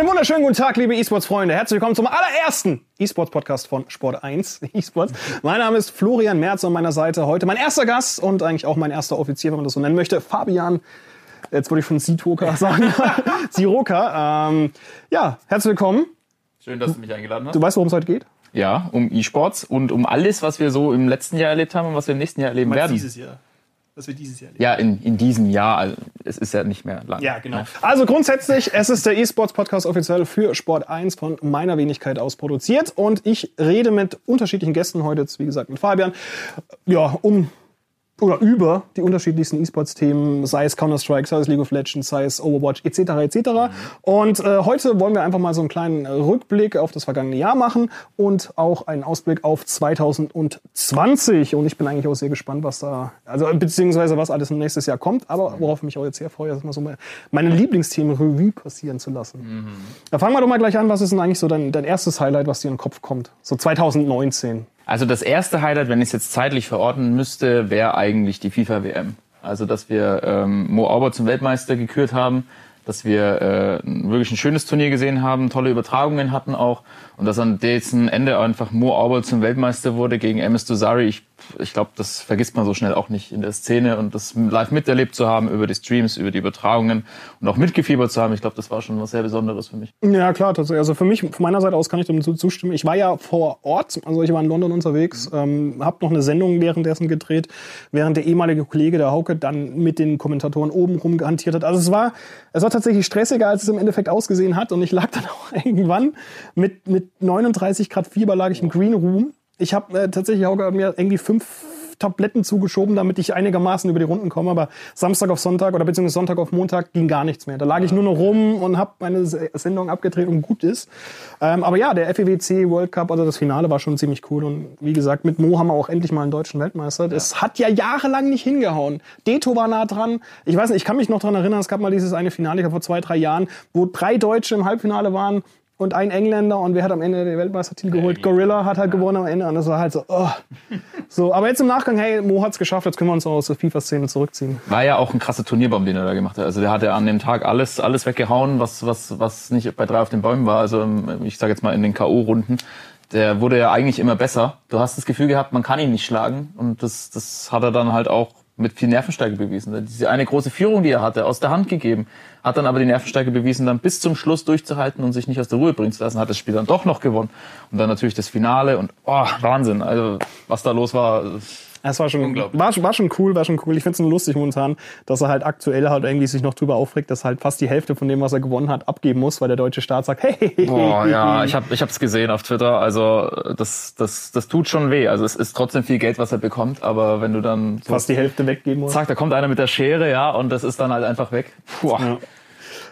Einen wunderschönen guten Tag, liebe E-Sports-Freunde. Herzlich willkommen zum allerersten E-Sports-Podcast von Sport 1 E-Sports. Mein Name ist Florian Merz an meiner Seite. Heute mein erster Gast und eigentlich auch mein erster Offizier, wenn man das so nennen möchte, Fabian. Jetzt wollte ich schon Sitoka sagen. Siroka. Ähm, ja, herzlich willkommen. Schön, dass du mich eingeladen hast. Du weißt, worum es heute geht? Ja, um E-Sports und um alles, was wir so im letzten Jahr erlebt haben und was wir im nächsten Jahr erleben werden. Dieses Jahr. Was wir dieses Jahr erleben. Ja, in, in diesem Jahr. Also es ist ja nicht mehr lang. Ja, genau. Also grundsätzlich, es ist der E-Sports Podcast offiziell für Sport 1 von meiner Wenigkeit aus produziert und ich rede mit unterschiedlichen Gästen heute, wie gesagt mit Fabian, ja, um oder über die unterschiedlichsten E-Sports-Themen, sei es Counter-Strike, sei es League of Legends, sei es Overwatch etc. etc. Und äh, heute wollen wir einfach mal so einen kleinen Rückblick auf das vergangene Jahr machen und auch einen Ausblick auf 2020. Und ich bin eigentlich auch sehr gespannt, was da, also beziehungsweise was alles nächstes Jahr kommt. Aber worauf ich mich auch jetzt sehr freue, ist mal so meine Lieblingsthemen Revue passieren zu lassen. Mhm. Da fangen wir doch mal gleich an. Was ist denn eigentlich so dein, dein erstes Highlight, was dir in den Kopf kommt? So 2019. Also das erste Highlight, wenn ich es jetzt zeitlich verorten müsste, wäre eigentlich die FIFA-WM. Also dass wir ähm, Mo Auber zum Weltmeister gekürt haben, dass wir äh, wirklich ein schönes Turnier gesehen haben, tolle Übertragungen hatten auch und dass an dessen Ende einfach Mo Auber zum Weltmeister wurde gegen MS Dosari. Ich ich glaube, das vergisst man so schnell auch nicht in der Szene und das live miterlebt zu haben über die Streams, über die Übertragungen und auch mitgefiebert zu haben. Ich glaube, das war schon was sehr Besonderes für mich. Ja, klar, tatsächlich. Also für mich, von meiner Seite aus kann ich dem zustimmen. Ich war ja vor Ort, also ich war in London unterwegs, ähm, habe noch eine Sendung währenddessen gedreht, während der ehemalige Kollege, der Hauke, dann mit den Kommentatoren oben rum gehantiert hat. Also es war, es war tatsächlich stressiger, als es im Endeffekt ausgesehen hat und ich lag dann auch irgendwann mit, mit 39 Grad Fieber lag ich im Green Room ich habe äh, tatsächlich auch mir irgendwie fünf Tabletten zugeschoben, damit ich einigermaßen über die Runden komme. Aber Samstag auf Sonntag oder beziehungsweise Sonntag auf Montag ging gar nichts mehr. Da lag ich nur noch rum und habe meine Sendung abgedreht und gut ist. Ähm, aber ja, der FEWC World Cup, also das Finale war schon ziemlich cool. Und wie gesagt, mit Mo haben wir auch endlich mal einen deutschen Weltmeister. Das ja. hat ja jahrelang nicht hingehauen. Deto war nah dran. Ich weiß nicht, ich kann mich noch dran erinnern, es gab mal dieses eine Finale, ich glaube vor zwei, drei Jahren, wo drei Deutsche im Halbfinale waren und ein Engländer und wer hat am Ende den Weltmeistertitel geholt? Gorilla hat halt gewonnen am Ende und das war halt so, oh. so. Aber jetzt im Nachgang, hey, Mo hat's geschafft, jetzt können wir uns aus der FIFA-Szene zurückziehen. War ja auch ein krasser Turnierbaum, den er da gemacht hat. Also der hat ja an dem Tag alles, alles weggehauen, was, was, was nicht bei drei auf den Bäumen war. Also ich sage jetzt mal in den K.O.-Runden. Der wurde ja eigentlich immer besser. Du hast das Gefühl gehabt, man kann ihn nicht schlagen und das, das hat er dann halt auch mit viel Nervenstärke bewiesen. Diese eine große Führung, die er hatte, aus der Hand gegeben, hat dann aber die Nervenstärke bewiesen, dann bis zum Schluss durchzuhalten und sich nicht aus der Ruhe bringen zu lassen, hat das Spiel dann doch noch gewonnen. Und dann natürlich das Finale und oh, Wahnsinn. Also was da los war, es war schon, war, war schon cool, war schon cool. Ich finde es nur lustig momentan, dass er halt aktuell halt irgendwie sich noch drüber aufregt, dass halt fast die Hälfte von dem, was er gewonnen hat, abgeben muss, weil der deutsche Staat sagt, hey. Boah, ja, ich habe ich hab's gesehen auf Twitter. Also das, das, das tut schon weh. Also es ist trotzdem viel Geld, was er bekommt, aber wenn du dann so fast die Hälfte weggeben musst. Zack, da kommt einer mit der Schere, ja, und das ist dann halt einfach weg. Puh. Ja.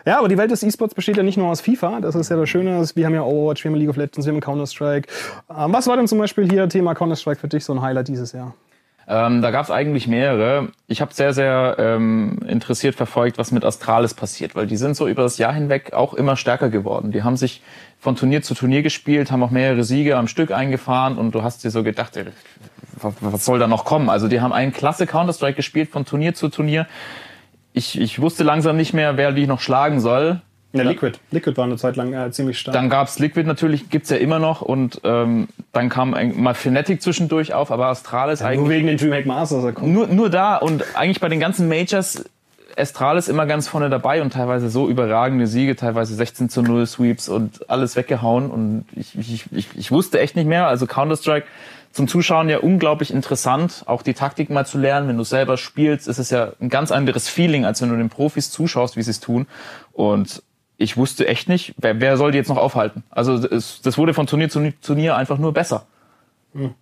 Ja, aber die Welt des E-Sports besteht ja nicht nur aus FIFA. Das ist ja das Schöne. Wir haben ja Overwatch, wir haben League of Legends, wir haben Counter-Strike. Ähm, was war denn zum Beispiel hier Thema Counter-Strike für dich so ein Highlight dieses Jahr? Ähm, da gab es eigentlich mehrere. Ich habe sehr, sehr ähm, interessiert verfolgt, was mit Astralis passiert, weil die sind so über das Jahr hinweg auch immer stärker geworden. Die haben sich von Turnier zu Turnier gespielt, haben auch mehrere Siege am Stück eingefahren und du hast dir so gedacht, ey, was soll da noch kommen? Also die haben einen klasse Counter-Strike gespielt von Turnier zu Turnier. Ich, ich wusste langsam nicht mehr, wer die noch schlagen soll. Ja, Liquid. Liquid war eine Zeit lang äh, ziemlich stark. Dann gab's Liquid natürlich, gibt's ja immer noch. Und ähm, dann kam ein, mal Fnatic zwischendurch auf, aber Astralis ja, eigentlich... Nur wegen den Dreamhack Masters. Nur, nur da und eigentlich bei den ganzen Majors Astralis immer ganz vorne dabei und teilweise so überragende Siege, teilweise 16 zu 0 Sweeps und alles weggehauen. Und ich, ich, ich, ich wusste echt nicht mehr. Also Counter-Strike zum Zuschauen ja unglaublich interessant, auch die Taktik mal zu lernen. Wenn du selber spielst, ist es ja ein ganz anderes Feeling, als wenn du den Profis zuschaust, wie sie es tun. Und ich wusste echt nicht, wer, wer soll die jetzt noch aufhalten? Also es, das wurde von Turnier zu Turnier einfach nur besser. Hm.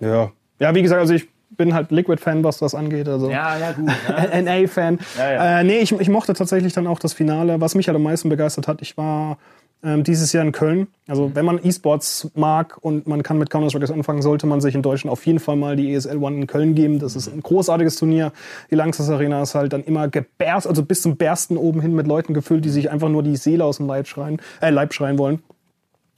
Ja. Ja, wie gesagt, also ich bin halt Liquid-Fan, was das angeht. Also ja, ja, gut. Ja. NA-Fan. Ja, ja. Äh, nee, ich, ich mochte tatsächlich dann auch das Finale. Was mich halt am meisten begeistert hat, ich war dieses Jahr in Köln. Also wenn man E-Sports mag und man kann mit Counter-Strike anfangen, sollte man sich in Deutschland auf jeden Fall mal die ESL One in Köln geben. Das ist ein großartiges Turnier. Die Langsess Arena ist halt dann immer geberst, also bis zum Bersten oben hin mit Leuten gefüllt, die sich einfach nur die Seele aus dem Leib schreien, äh, Leib schreien wollen.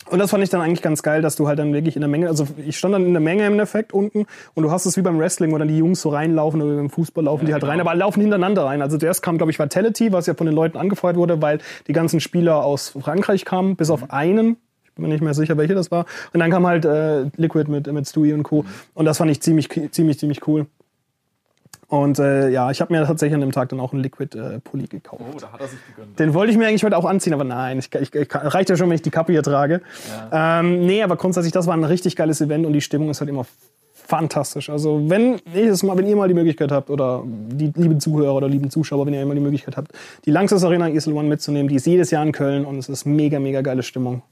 Und das fand ich dann eigentlich ganz geil, dass du halt dann wirklich in der Menge, also ich stand dann in der Menge im Endeffekt unten und du hast es wie beim Wrestling, wo dann die Jungs so reinlaufen oder beim Fußball laufen ja, die halt genau. rein, aber laufen hintereinander rein. Also zuerst kam, glaube ich, Vitality, was ja von den Leuten angefeuert wurde, weil die ganzen Spieler aus Frankreich kamen, bis auf einen. Ich bin mir nicht mehr sicher, welche das war. Und dann kam halt äh, Liquid mit, mit Stewie und Co. Und das fand ich ziemlich, ziemlich, ziemlich cool. Und äh, ja, ich habe mir tatsächlich an dem Tag dann auch einen Liquid-Pulli äh, gekauft. Oh, da hat er sich gegönnt. Den wollte ich mir eigentlich heute auch anziehen, aber nein, ich, ich, ich, reicht ja schon, wenn ich die Kappe hier trage. Ja. Ähm, nee, aber grundsätzlich, das war ein richtig geiles Event und die Stimmung ist halt immer fantastisch. Also wenn jedes Mal, wenn ihr mal die Möglichkeit habt oder die lieben Zuhörer oder lieben Zuschauer, wenn ihr mal die Möglichkeit habt, die Langsys Arena Isle One mitzunehmen, die ist jedes Jahr in Köln und es ist mega, mega geile Stimmung.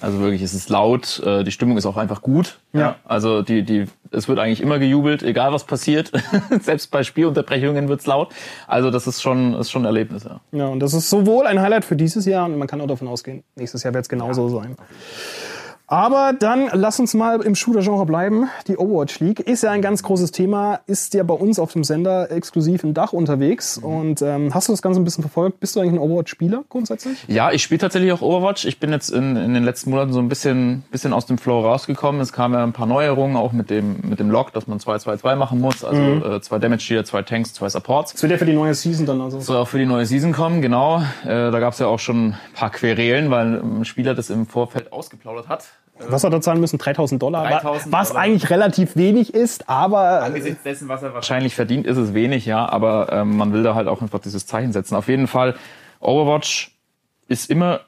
Also wirklich, es ist laut, äh, die Stimmung ist auch einfach gut. Ja. Also die, die, es wird eigentlich immer gejubelt, egal was passiert. Selbst bei Spielunterbrechungen wird's laut. Also das ist schon, ist schon ein Erlebnis, ja. Ja, und das ist sowohl ein Highlight für dieses Jahr und man kann auch davon ausgehen, nächstes Jahr wird es genauso ja. sein. Aber dann lass uns mal im Shooter-Genre bleiben. Die Overwatch League ist ja ein ganz großes Thema, ist ja bei uns auf dem Sender exklusiv im Dach unterwegs. Mhm. Und ähm, hast du das Ganze ein bisschen verfolgt? Bist du eigentlich ein Overwatch-Spieler grundsätzlich? Ja, ich spiele tatsächlich auch Overwatch. Ich bin jetzt in, in den letzten Monaten so ein bisschen, bisschen aus dem Flow rausgekommen. Es kamen ja ein paar Neuerungen, auch mit dem, mit dem Log, dass man 2-2-2 machen muss. Also mhm. äh, zwei Damage-Dealer, zwei Tanks, zwei Supports. Das wird ja für die neue Season dann also. Soll auch für die neue Season kommen, genau. Äh, da gab es ja auch schon ein paar Querelen, weil ein Spieler das im Vorfeld ausgeplaudert hat was hat er zahlen müssen? 3000 Dollar? 3000 was Dollar. eigentlich relativ wenig ist, aber... Angesichts dessen, was er wahrscheinlich verdient, ist es wenig, ja. Aber ähm, man will da halt auch einfach dieses Zeichen setzen. Auf jeden Fall, Overwatch ist immer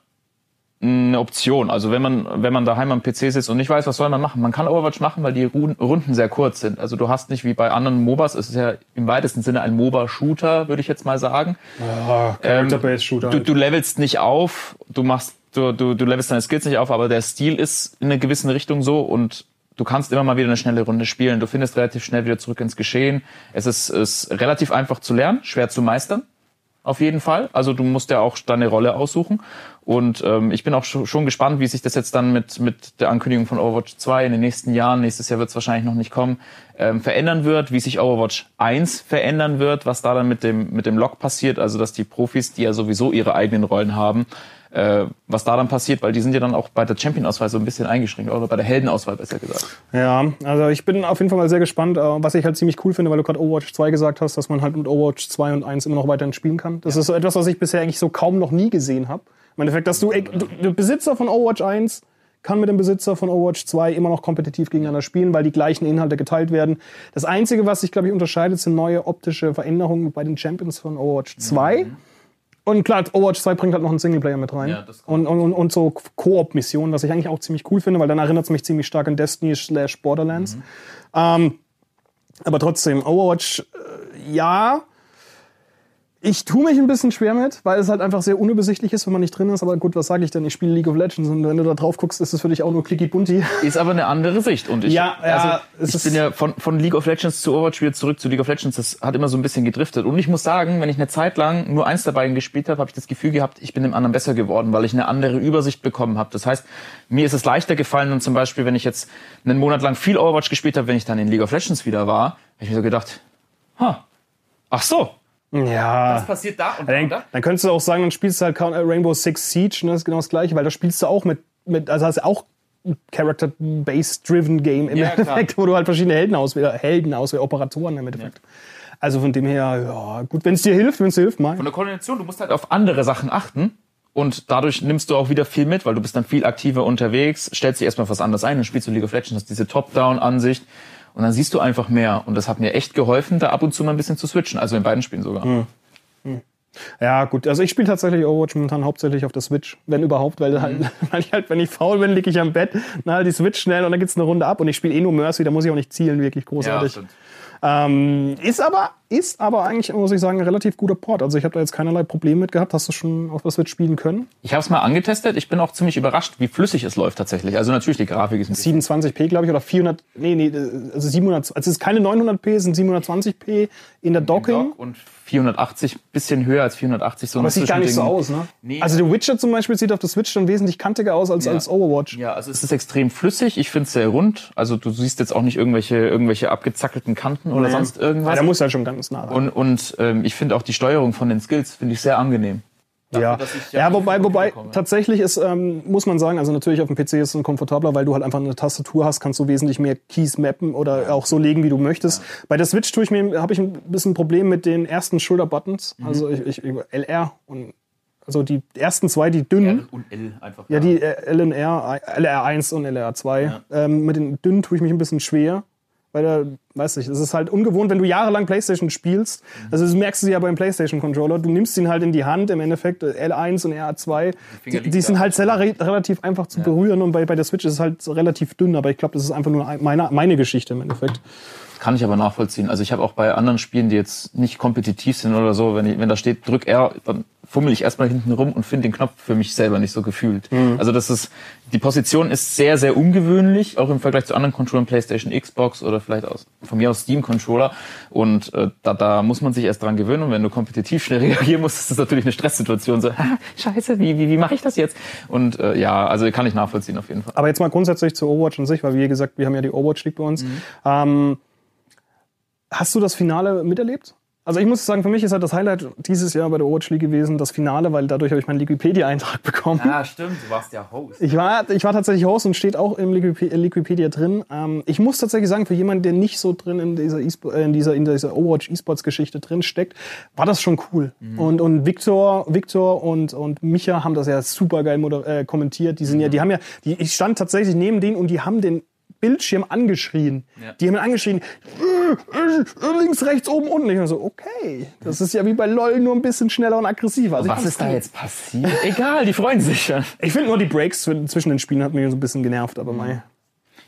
eine Option. Also wenn man, wenn man daheim am PC sitzt und nicht weiß, was soll man machen, man kann Overwatch machen, weil die Runden sehr kurz sind. Also du hast nicht wie bei anderen MOBAs, es ist ja im weitesten Sinne ein MOBA-Shooter, würde ich jetzt mal sagen. Ja, Character-Based-Shooter. Ähm, du, du levelst nicht auf, du machst du, du, du levelst deine Skills nicht auf, aber der Stil ist in einer gewissen Richtung so und du kannst immer mal wieder eine schnelle Runde spielen. Du findest relativ schnell wieder zurück ins Geschehen. Es ist, ist relativ einfach zu lernen, schwer zu meistern. Auf jeden Fall. Also du musst ja auch deine Rolle aussuchen. Und ähm, ich bin auch schon gespannt, wie sich das jetzt dann mit, mit der Ankündigung von Overwatch 2 in den nächsten Jahren, nächstes Jahr wird es wahrscheinlich noch nicht kommen, ähm, verändern wird, wie sich Overwatch 1 verändern wird, was da dann mit dem, mit dem Log passiert, also dass die Profis, die ja sowieso ihre eigenen Rollen haben, äh, was da dann passiert, weil die sind ja dann auch bei der Champion-Auswahl so ein bisschen eingeschränkt, oder bei der Heldenauswahl besser gesagt. Ja, also ich bin auf jeden Fall mal sehr gespannt, äh, was ich halt ziemlich cool finde, weil du gerade Overwatch 2 gesagt hast, dass man halt mit Overwatch 2 und 1 immer noch weiterhin spielen kann. Das ja. ist so etwas, was ich bisher eigentlich so kaum noch nie gesehen habe. Im Endeffekt, dass du, du, du Besitzer von Overwatch 1 kann mit dem Besitzer von Overwatch 2 immer noch kompetitiv gegeneinander spielen, weil die gleichen Inhalte geteilt werden. Das Einzige, was sich, glaube ich, unterscheidet, sind neue optische Veränderungen bei den Champions von Overwatch 2. Mhm. Und klar, Overwatch 2 bringt halt noch einen Singleplayer mit rein. Ja, und, und, und so Koop-Missionen, was ich eigentlich auch ziemlich cool finde, weil dann erinnert es mich ziemlich stark an Destiny slash Borderlands. Mhm. Ähm, aber trotzdem, Overwatch, äh, ja, ich tue mich ein bisschen schwer mit, weil es halt einfach sehr unübersichtlich ist, wenn man nicht drin ist. Aber gut, was sage ich denn? Ich spiele League of Legends und wenn du da drauf guckst, ist es für dich auch nur clicky bunti. Ist aber eine andere Sicht. Und ich, ja, ja, also, ich bin ja von, von League of Legends zu Overwatch wieder zurück zu League of Legends. Das hat immer so ein bisschen gedriftet. Und ich muss sagen, wenn ich eine Zeit lang nur eins dabei gespielt habe, habe ich das Gefühl gehabt, ich bin dem anderen besser geworden, weil ich eine andere Übersicht bekommen habe. Das heißt, mir ist es leichter gefallen und zum Beispiel, wenn ich jetzt einen Monat lang viel Overwatch gespielt habe, wenn ich dann in League of Legends wieder war, habe ich mir so gedacht, ha, ach so, ja. Was passiert da und dann, da? Dann könntest du auch sagen, dann spielst du halt äh, Rainbow Six Siege, ne, das ist genau das gleiche, weil da spielst du auch mit, mit also hast du auch Character-Based-Driven Game im ja, Endeffekt, klar. wo du halt verschiedene Helden auswählst, Helden auswählst, Operatoren im Endeffekt. Ja. Also von dem her, ja, gut, wenn es dir hilft, wenn es dir hilft, mal. Von der Koordination, du musst halt auf andere Sachen achten. Und dadurch nimmst du auch wieder viel mit, weil du bist dann viel aktiver unterwegs, stellst dich erstmal was anderes ein, dann spielst du League of Legends, hast diese Top-Down-Ansicht. Und dann siehst du einfach mehr. Und das hat mir echt geholfen, da ab und zu mal ein bisschen zu switchen. Also in beiden Spielen sogar. Hm. Hm. Ja, gut. Also ich spiele tatsächlich Overwatch momentan hauptsächlich auf der Switch, wenn überhaupt, weil, halt, mhm. weil ich halt, wenn ich faul bin, liege ich am Bett, dann halt die Switch schnell und dann geht's eine Runde ab und ich spiele eh nur Mercy, da muss ich auch nicht zielen, wirklich großartig. Ja, ähm, ist aber ist aber eigentlich, muss ich sagen, ein relativ guter Port. Also ich habe da jetzt keinerlei Probleme mit gehabt. Hast du schon auf der Switch spielen können? Ich habe es mal angetestet. Ich bin auch ziemlich überrascht, wie flüssig es läuft tatsächlich. Also natürlich, die Grafik ist... 27p, glaube ich, oder 400... Nee, nee, also 700... Also es ist keine 900p, es sind 720p in der Docking. Dock und 480, bisschen höher als 480. So Aber es sieht gar nicht so aus, ne? Nee. Also The Witcher zum Beispiel sieht auf der Switch schon wesentlich kantiger aus als, ja. als Overwatch. Ja, also es ist extrem flüssig. Ich finde es sehr rund. Also du siehst jetzt auch nicht irgendwelche, irgendwelche abgezackelten Kanten oder nee. sonst irgendwas. Ja, da muss halt schon ganz nah rein. Und, und ähm, ich finde auch die Steuerung von den Skills finde ich sehr angenehm. Dafür, ja, ja, nicht wobei, wobei tatsächlich ist, ähm, muss man sagen, also natürlich auf dem PC ist es komfortabler, weil du halt einfach eine Tastatur hast, kannst du wesentlich mehr Keys mappen oder auch so legen, wie du möchtest. Bei der Switch tue ich mir, habe ich ein bisschen ein Problem mit den ersten Schulterbuttons, Mhm. also ich, ich, LR und also die ersten zwei, die dünnen. R und L einfach. Ja, die äh, LNR, LR1 und LR2. Ähm, mit den dünnen tue ich mich ein bisschen schwer. Weil da, weiß ich, es ist halt ungewohnt, wenn du jahrelang Playstation spielst. Also das merkst du ja beim Playstation-Controller. Du nimmst ihn halt in die Hand, im Endeffekt äh, L1 und R2. Finger Die, liegen die sind halt re- relativ einfach zu berühren und bei, bei der Switch ist es halt relativ dünn. Aber ich glaube, das ist einfach nur ein- meine, meine Geschichte im Endeffekt. Kann ich aber nachvollziehen. Also ich habe auch bei anderen Spielen, die jetzt nicht kompetitiv sind oder so, wenn, ich, wenn da steht, drück R, dann fummel ich erstmal hinten rum und finde den Knopf für mich selber nicht so gefühlt. Also das ist, die Position ist sehr, sehr ungewöhnlich, auch im Vergleich zu anderen Controllern, PlayStation, Xbox oder vielleicht aus, von mir aus Steam-Controller. Und äh, da, da muss man sich erst dran gewöhnen. Und wenn du kompetitiv schnell reagieren musst, ist das natürlich eine Stresssituation. So, ah, scheiße, wie, wie, wie mache ich das jetzt? Und äh, ja, also kann ich nachvollziehen auf jeden Fall. Aber jetzt mal grundsätzlich zu Overwatch an sich, weil wie gesagt, wir haben ja die Overwatch League bei uns. Ähm, hast du das Finale miterlebt? Also ich muss sagen, für mich ist halt das Highlight dieses Jahr bei der Overwatch League gewesen, das Finale, weil dadurch habe ich meinen Wikipedia-Eintrag bekommen. Ja, stimmt, du warst ja Host. Ich war, ich war tatsächlich Host und steht auch im äh, Liquipedia drin. Ähm, ich muss tatsächlich sagen, für jemanden, der nicht so drin in dieser, äh, in dieser, in dieser Overwatch E-Sports-Geschichte drin steckt, war das schon cool. Und, und Victor, Victor und, und Micha haben das ja super geil äh, kommentiert. Die sind ja, die haben ja, die, ich stand tatsächlich neben denen und die haben den Bildschirm angeschrien. Ja. Die haben ihn angeschrien, äh, äh, links, rechts, oben, unten. Ich war so, okay, das ist ja wie bei LOL nur ein bisschen schneller und aggressiver. Also Was ist da jetzt passiert? Egal, die freuen sich schon. Ich finde nur die Breaks zw- zwischen den Spielen hat mich so ein bisschen genervt, aber mei.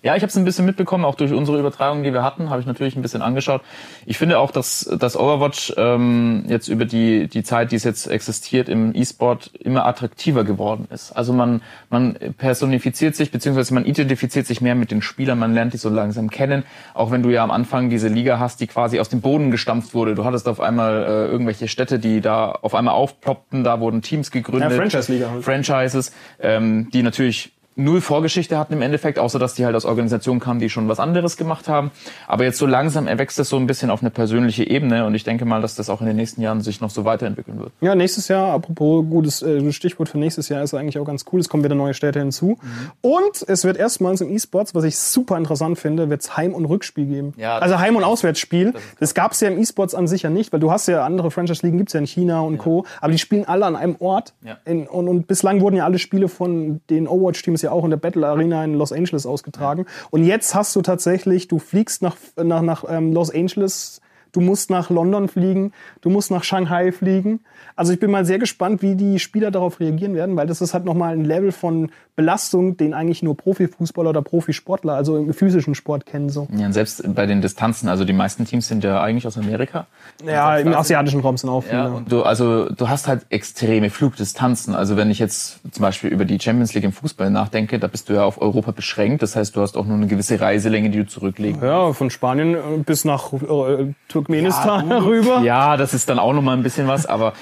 Ja, ich habe es ein bisschen mitbekommen, auch durch unsere Übertragung, die wir hatten, habe ich natürlich ein bisschen angeschaut. Ich finde auch, dass, dass Overwatch ähm, jetzt über die, die Zeit, die es jetzt existiert im E-Sport, immer attraktiver geworden ist. Also man, man personifiziert sich, beziehungsweise man identifiziert sich mehr mit den Spielern, man lernt die so langsam kennen. Auch wenn du ja am Anfang diese Liga hast, die quasi aus dem Boden gestampft wurde. Du hattest auf einmal äh, irgendwelche Städte, die da auf einmal aufploppten, da wurden Teams gegründet. Ja, Franchise-Liga halt. Franchises, ähm, die natürlich null Vorgeschichte hatten im Endeffekt, außer dass die halt aus Organisationen kamen, die schon was anderes gemacht haben. Aber jetzt so langsam erwächst es so ein bisschen auf eine persönliche Ebene und ich denke mal, dass das auch in den nächsten Jahren sich noch so weiterentwickeln wird. Ja, nächstes Jahr, apropos gutes äh, Stichwort für nächstes Jahr, ist eigentlich auch ganz cool. Es kommen wieder neue Städte hinzu. Und es wird erstmals im E-Sports, was ich super interessant finde, wird es Heim- und Rückspiel geben. Ja, also das Heim- und Auswärtsspiel. Das gab es ja im E-Sports an sich ja nicht, weil du hast ja andere Franchise-Ligen, gibt's ja in China und Co. Aber die spielen alle an einem Ort. Ja. In, und, und bislang wurden ja alle Spiele von den Overwatch-Teams ja auch in der Battle Arena in Los Angeles ausgetragen. Und jetzt hast du tatsächlich, du fliegst nach, nach, nach ähm, Los Angeles, du musst nach London fliegen, du musst nach Shanghai fliegen. Also ich bin mal sehr gespannt, wie die Spieler darauf reagieren werden, weil das ist halt nochmal ein Level von Belastung, den eigentlich nur Profifußballer oder Profisportler, also im physischen Sport kennen so. Ja, und selbst bei den Distanzen, also die meisten Teams sind ja eigentlich aus Amerika. Ja, im asiatischen Raum sind auch viele. Ja, und du, also du hast halt extreme Flugdistanzen. Also wenn ich jetzt zum Beispiel über die Champions League im Fußball nachdenke, da bist du ja auf Europa beschränkt. Das heißt, du hast auch nur eine gewisse Reiselänge, die du zurücklegen Ja, von Spanien äh, bis nach äh, Turkmenistan rüber. Ja, das ist dann auch noch mal ein bisschen was, aber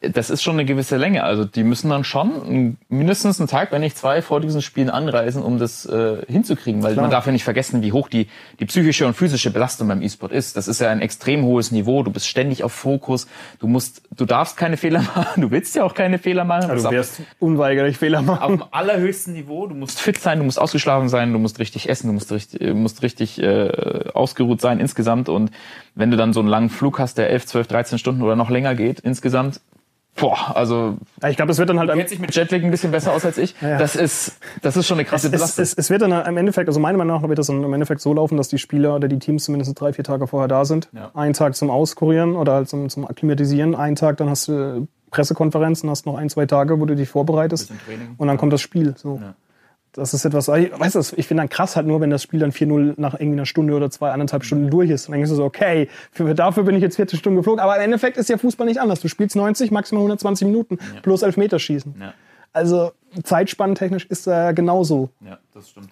das ist schon eine gewisse Länge. Also die müssen dann schon mindestens einen Tag, wenn nicht zwei, vor diesen Spielen anreisen, um das äh, hinzukriegen. Weil man darf ja nicht vergessen, wie hoch die, die psychische und physische Belastung beim E-Sport ist. Das ist ja ein extrem hohes Niveau. Du bist ständig auf Fokus. Du musst, du darfst keine Fehler machen. Du willst ja auch keine Fehler machen. Ist Du auf- wirst unweigerlich Fehler auf machen. dem allerhöchsten Niveau. Du musst fit sein, du musst ausgeschlafen sein, du musst richtig essen, du musst richtig, äh, musst richtig äh, ausgeruht sein insgesamt. Und wenn du dann so einen langen Flug hast, der 11, 12, 13 Stunden oder noch länger geht insgesamt, boah, also Ich glaube, es wird dann halt kennt sich mit Jetlag ein bisschen besser aus als ich. Ja. Das ist, das ist schon eine krasse es, Belastung. es, es wird dann im Endeffekt, also meiner Meinung nach wird das dann im Endeffekt so laufen, dass die Spieler oder die Teams zumindest drei, vier Tage vorher da sind. Ja. Einen Tag zum Auskurieren oder halt zum, zum Akklimatisieren. Einen Tag, dann hast du Pressekonferenzen, hast noch ein, zwei Tage, wo du dich vorbereitest. Und dann kommt das Spiel. So. Ja. Das ist etwas, weißt du, ich finde dann krass halt nur, wenn das Spiel dann 4-0 nach irgendwie einer Stunde oder zwei, anderthalb Stunden durch ist. Und dann denkst du so, okay, für, dafür bin ich jetzt 40 Stunden geflogen. Aber im Endeffekt ist ja Fußball nicht anders. Du spielst 90, maximal 120 Minuten plus Elfmeterschießen. ja, Also zeitspannentechnisch ist er genauso. ja, das stimmt.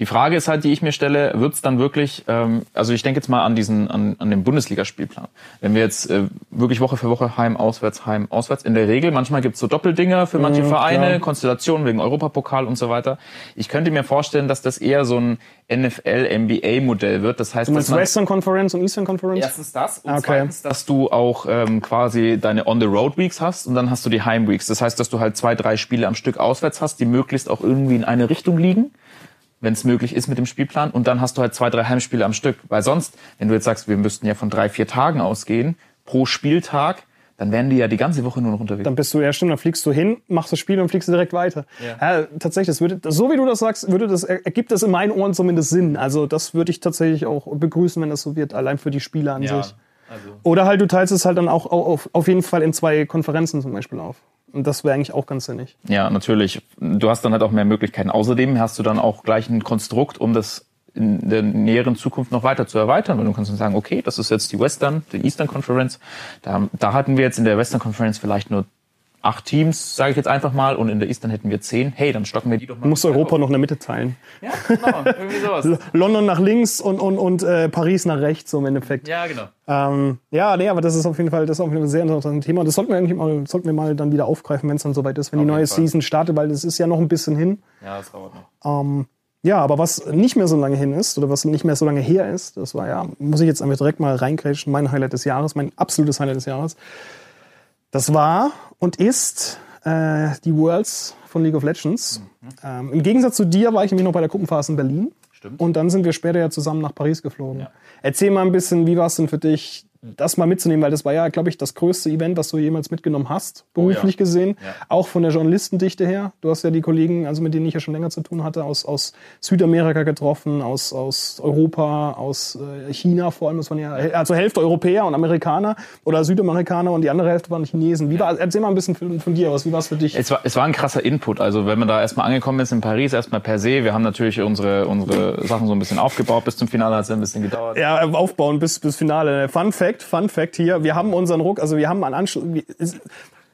Die Frage ist halt, die ich mir stelle, wird's dann wirklich, ähm, also ich denke jetzt mal an diesen, an, an den Bundesligaspielplan. Wenn wir jetzt äh, wirklich Woche für Woche heim, auswärts, heim, auswärts, in der Regel, manchmal gibt's so Doppeldinger für manche Mhm, Vereine, klar. Konstellationen wegen Europapokal und so weiter. Ich könnte mir vorstellen, dass das eher so ein NFL-NBA-Modell wird. Das heißt, Du meinst dass man Western Conference und Eastern Conference? Erstens das und Okay. zweitens, dass du auch ähm, quasi deine On-the-Road-Weeks hast und dann hast du die Heim-Weeks. Das heißt, dass du halt zwei, drei Spiele am Stück auswärts hast, die möglichst auch irgendwie in eine Richtung liegen, wenn es möglich ist mit dem Spielplan. Und dann hast du halt zwei, drei Heimspiele am Stück. Weil sonst, wenn du jetzt sagst, wir müssten ja von drei, vier Tagen ausgehen pro Spieltag, dann wären die ja die ganze Woche nur noch unterwegs. Dann bist du, ja stimmt, dann fliegst du hin, machst das Spiel und fliegst direkt weiter. Ja. tatsächlich, das würde, so wie du das sagst, würde das, ergibt das in meinen Ohren zumindest Sinn. Also das würde ich tatsächlich auch begrüßen, wenn das so wird, allein für die Spieler an sich. also Oder halt, du teilst es halt dann auch auf, auf jeden Fall in zwei Konferenzen zum Beispiel auf. Und das wäre eigentlich auch ganz sinnig. Ja, natürlich. Du hast dann halt auch mehr Möglichkeiten. Außerdem hast du dann auch gleich ein Konstrukt, um das in der näheren Zukunft noch weiter zu erweitern, weil du kannst dann sagen, okay, das ist jetzt die Western, die Eastern Conference. Da, da hatten wir jetzt in der Western Conference vielleicht nur acht Teams, sage ich jetzt einfach mal, und in der Eastern hätten wir zehn. Hey, dann stocken wir die doch mal. Du musst Europa noch in der Mitte teilen. Ja, genau, irgendwie sowas. London nach links und, und, und äh, Paris nach rechts, so im Endeffekt. Ja, genau. Ähm, ja, nee, aber das ist auf jeden Fall, das ist auf jeden Fall ein sehr interessantes Thema. Das sollten wir eigentlich mal, sollten wir mal dann wieder aufgreifen, wenn es dann soweit ist, wenn die Auf neue jeden Fall. Season startet, weil das ist ja noch ein bisschen hin. Ja, das dauert noch. Ähm, ja, aber was nicht mehr so lange hin ist oder was nicht mehr so lange her ist, das war ja, muss ich jetzt einfach direkt mal reingrätschen, mein Highlight des Jahres, mein absolutes Highlight des Jahres. Das war und ist äh, die Worlds von League of Legends. Ähm, Im Gegensatz zu dir war ich nämlich noch bei der Gruppenphase in Berlin. Stimmt. Und dann sind wir später ja zusammen nach Paris geflogen. Ja. Erzähl mal ein bisschen, wie war es denn für dich, das mal mitzunehmen, weil das war ja, glaube ich, das größte Event, was du jemals mitgenommen hast, beruflich ja. gesehen. Ja. Auch von der Journalistendichte her. Du hast ja die Kollegen, also mit denen ich ja schon länger zu tun hatte, aus, aus Südamerika getroffen, aus, aus Europa, aus äh, China vor allem. Das waren ja also Hälfte Europäer und Amerikaner oder Südamerikaner und die andere Hälfte waren Chinesen. Wie war, erzähl mal ein bisschen von, von dir aus. Wie war es für dich? Es war, es war ein krasser Input. Also wenn man da erstmal angekommen ist in Paris, erstmal per se, wir haben natürlich unsere, unsere Sachen so ein bisschen aufgebaut. Bis zum Finale hat es ein bisschen gedauert. Ja, aufbauen bis, bis Finale. Fun Fact, Fun Fact hier. Wir haben unseren Ruck, also wir haben einen Anschluss.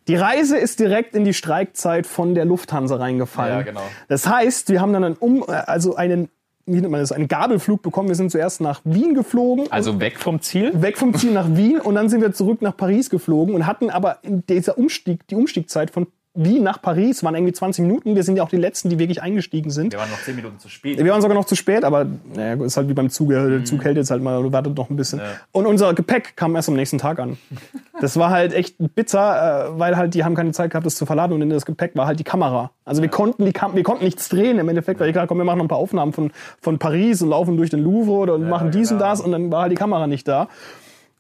Die Reise ist direkt in die Streikzeit von der Lufthansa reingefallen. Ja, genau. Das heißt, wir haben dann einen, um, also einen, wie nennt man das, einen Gabelflug bekommen. Wir sind zuerst nach Wien geflogen. Also weg vom Ziel. weg vom Ziel nach Wien und dann sind wir zurück nach Paris geflogen und hatten aber in dieser Umstieg, die Umstiegzeit von Wien nach Paris waren irgendwie 20 Minuten. Wir sind ja auch die Letzten, die wirklich eingestiegen sind. Wir waren noch zehn Minuten zu spät. Wir waren sogar noch zu spät, aber naja, ist halt wie beim Zug. Der Zug hält jetzt halt mal, du wartet noch ein bisschen. Und unser Gepäck kam erst am nächsten Tag an. Das war halt echt bitter, äh, weil halt die haben keine Zeit gehabt, das zu verladen und in das Gepäck war halt die Kamera. Also wir konnten die Kam wir konnten nichts drehen im Endeffekt, weil ich gesagt, komm, wir machen noch ein paar Aufnahmen von, von Paris und laufen durch den Louvre oder machen dies und genau. das und dann war halt die Kamera nicht da.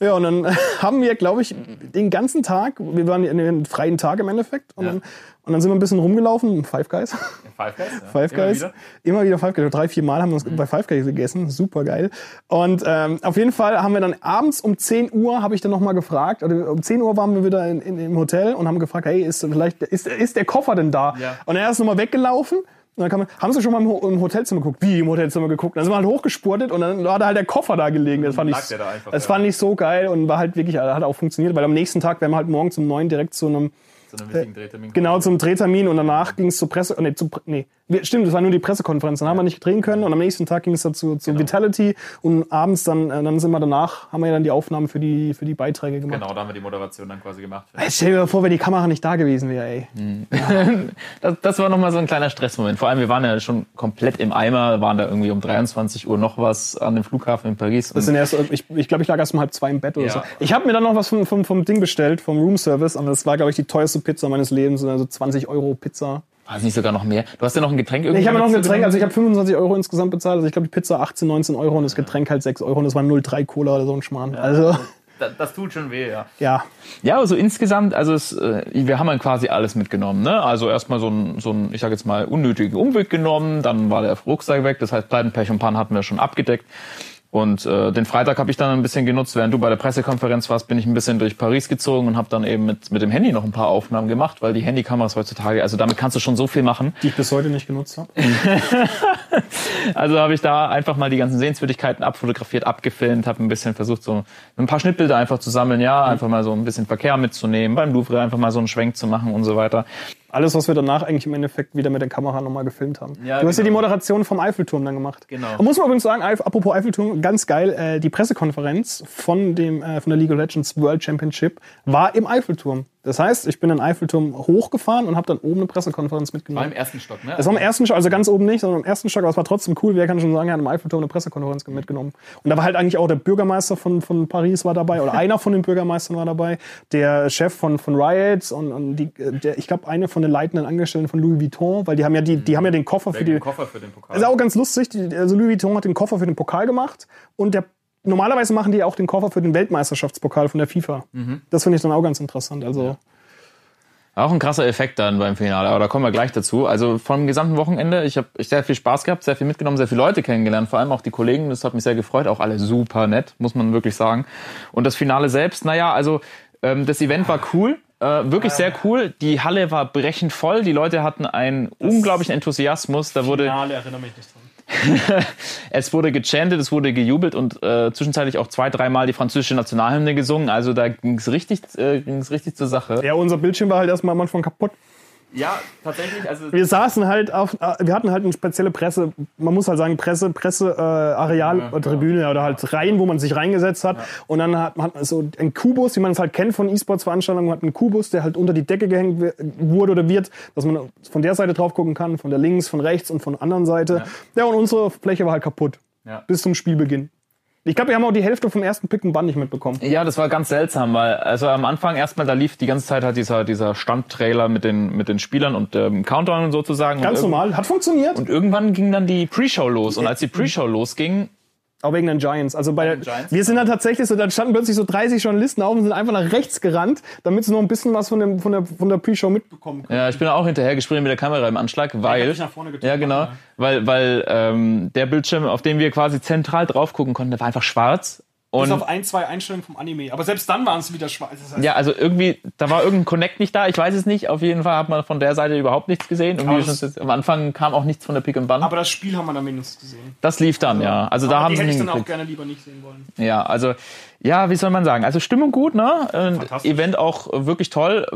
Ja, und dann haben wir, glaube ich, den ganzen Tag, wir waren in den freien Tag im Endeffekt, und, Ja. dann, und dann sind wir ein bisschen rumgelaufen, Five Guys. Five Guys? Ja. Five Immer Guys. wieder. Immer wieder Five Guys. Drei, vier Mal haben wir uns bei Five Guys gegessen. Super geil. Und ähm, auf jeden Fall haben wir dann abends um 10 Uhr, habe ich dann nochmal gefragt, oder um 10 Uhr waren wir wieder in, in, im Hotel und haben gefragt, hey, ist vielleicht, ist, ist der Koffer denn da? Ja. Und er ist nochmal weggelaufen. Und dann kam, haben sie schon mal im, im Hotelzimmer geguckt? Wie im Hotelzimmer geguckt? Dann sind wir halt hochgespurtet und dann war da halt der Koffer da gelegen. Das fand Lag ich, da einfach, das ja. fand ich so geil und war halt wirklich, hat auch funktioniert, weil am nächsten Tag wären wir halt morgens um neun direkt zu einem Zu einem Drehtermin. Genau, zum Drehtermin und danach ging es zur Presse. Nee, zum, Pre- nee, stimmt, das war nur die Pressekonferenz. Dann haben wir nicht drehen können und am nächsten Tag ging es dazu zu Vitality und abends dann, äh, dann sind wir danach, haben wir ja dann die Aufnahmen für die, für die Beiträge gemacht. Genau, da haben wir die Moderation dann quasi gemacht. Ey, stell dir mal vor, wenn die Kamera nicht da gewesen wäre, ey. Das, das war nochmal so ein kleiner Stressmoment. Vor allem, wir waren ja schon komplett im Eimer, waren da irgendwie um 23 Uhr noch was an dem Flughafen in Paris. Das sind erst, ich ich glaube, ich lag erst um halb zwei im Bett oder Ja. so. Ich habe mir dann noch was vom, vom, vom Ding bestellt, vom Roomservice, und das war, glaube ich, die teuerste Pizza meines Lebens, also 20 Euro Pizza. War es nicht sogar noch mehr? Du hast ja noch ein Getränk irgendwie Ich habe noch ein Getränk, also ich habe 25 Euro insgesamt bezahlt, also ich glaube, die Pizza 18, 19 Euro und das Getränk halt 6 Euro und das war 0,3 Cola oder so ein Schmarrn. Also, das, das tut schon weh, ja. ja. Ja, also insgesamt, also es, äh, wir haben dann quasi alles mitgenommen. Ne? Also erstmal so ein, so ein, ich sage jetzt mal, unnötigen Umweg genommen, dann war der Rucksack weg, das heißt Pleiten, Pech und Pan hatten wir schon abgedeckt. Und äh, den Freitag habe ich dann ein bisschen genutzt, während du bei der Pressekonferenz warst, bin ich ein bisschen durch Paris gezogen und habe dann eben mit, mit dem Handy noch ein paar Aufnahmen gemacht, weil die Handykameras heutzutage, also damit kannst du schon so viel machen. Die ich bis heute nicht genutzt habe. Also habe ich da einfach mal die ganzen Sehenswürdigkeiten abfotografiert, abgefilmt, habe ein bisschen versucht, so ein paar Schnittbilder einfach zu sammeln, ja, einfach mal so ein bisschen Verkehr mitzunehmen, beim Louvre einfach mal so einen Schwenk zu machen und so weiter. Alles, was wir danach eigentlich im Endeffekt wieder mit der Kamera nochmal gefilmt haben. Ja, du hast ja die genau. Moderation vom Eiffelturm dann gemacht. Genau. Und muss man übrigens sagen, apropos Eiffelturm, ganz geil, äh, die Pressekonferenz von, dem, äh, von der League of Legends World Championship war im Eiffelturm. Das heißt, ich bin den Eiffelturm hochgefahren und habe dann oben eine Pressekonferenz mitgenommen. War im ersten Stock, ne? Es war im ersten Stock, also ganz oben nicht, sondern im ersten Stock, aber es war trotzdem cool. Wer kann schon sagen, er hat im Eiffelturm eine Pressekonferenz mitgenommen. Und da war halt eigentlich auch der Bürgermeister von, von Paris war dabei, oder einer von den Bürgermeistern war dabei, der Chef von, von Riot und, und die, der, ich glaube, eine von den leitenden Angestellten von Louis Vuitton, weil die haben ja, die, die haben ja den Koffer für die, Koffer für den Pokal. das ist auch ganz lustig. Also Louis Vuitton hat den Koffer für den Pokal gemacht und der normalerweise machen die auch den Koffer für den Weltmeisterschaftspokal von der FIFA. Das finde ich dann auch ganz interessant. Also Auch ein krasser Effekt dann beim Finale, aber da kommen wir gleich dazu. Also vom gesamten Wochenende, ich habe sehr viel Spaß gehabt, sehr viel mitgenommen, sehr viele Leute kennengelernt, vor allem auch die Kollegen, das hat mich sehr gefreut, auch alle super nett, muss man wirklich sagen. Und das Finale selbst, naja, also ähm, das Event war cool, äh, wirklich sehr cool. Die Halle war brechend voll, die Leute hatten einen unglaublichen Enthusiasmus, da wurde erinnere mich nicht dran. Es wurde gechantet, es wurde gejubelt und äh, zwischenzeitlich auch zwei, dreimal die französische Nationalhymne gesungen. Also da ging's richtig, äh, ging's richtig zur Sache. Ja, unser Bildschirm war halt erstmal am Anfang kaputt. Ja, tatsächlich. Also Wir saßen halt auf, äh, wir hatten halt eine spezielle Presse, man muss halt sagen, Presse, Presse, äh, Areal, Ja, Tribüne oder halt Reihen, wo man sich reingesetzt hat. Und dann hat man so einen Kubus, wie man es halt kennt von E-Sports-Veranstaltungen, hat einen Kubus, der halt unter die Decke gehängt wurde oder wird, dass man von der Seite drauf gucken kann, von der links, von rechts und von der anderen Seite. Ja, und unsere Fläche war halt kaputt. Ja. Bis zum Spielbeginn. Ich glaube, wir haben auch die Hälfte vom ersten Pick and Bun nicht mitbekommen. Ja, das war ganz seltsam, weil also am Anfang erstmal da lief die ganze Zeit halt dieser dieser Standtrailer mit den mit den Spielern und ähm, Countdown sozusagen. Ganz und, normal, hat funktioniert. und irgendwann ging dann die Pre-Show los und als die Pre-Show losging, Auch wegen den Giants. Also bei den Giants? wir sind dann tatsächlich so, da standen plötzlich so 30 Journalisten auf und sind einfach nach rechts gerannt, damit sie noch ein bisschen was von, dem, von der, von der Pre-Show mitbekommen können. ja, ich bin auch hinterher gesprintet mit der Kamera im Anschlag, weil dich nach vorne gezogen, ja genau, weil weil ähm, der Bildschirm, auf dem wir quasi zentral drauf gucken konnten, der war einfach schwarz und ein, zwei Einstellungen vom Anime. Aber selbst dann waren es wieder schwarz. Das heißt, Ja, also irgendwie, da war irgendein Connect nicht da, ich weiß es nicht. Auf jeden Fall hat man von der Seite überhaupt nichts gesehen. Irgendwie das- schon, am Anfang kam auch nichts von der Pick and Bun. Aber das Spiel haben wir dann wenigstens gesehen. Das lief dann, ja. Also da haben die hätte ich dann auch gerne lieber nicht sehen wollen. Ja, also, ja, wie soll man sagen? Also Stimmung gut, ne? Und Fantastisch. Event auch wirklich toll.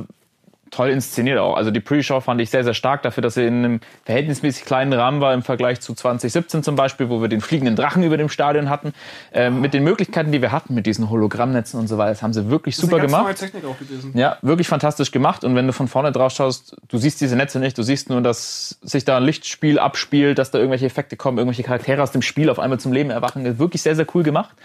Toll inszeniert auch. Also die Pre-Show fand ich sehr, sehr stark dafür, dass sie in einem verhältnismäßig kleinen Rahmen war im Vergleich zu 2017 zum Beispiel, wo wir den fliegenden Drachen über dem Stadion hatten. Ähm, mit den Möglichkeiten, die wir hatten, mit diesen Hologrammnetzen und so weiter, das haben sie wirklich super gemacht. Technik auch gewesen. Ja, wirklich fantastisch gemacht. Und wenn du von vorne drauf schaust, du siehst diese Netze nicht, du siehst nur, dass sich da ein Lichtspiel abspielt, dass da irgendwelche Effekte kommen, irgendwelche Charaktere aus dem Spiel auf einmal zum Leben erwachen. Wirklich sehr, sehr cool gemacht.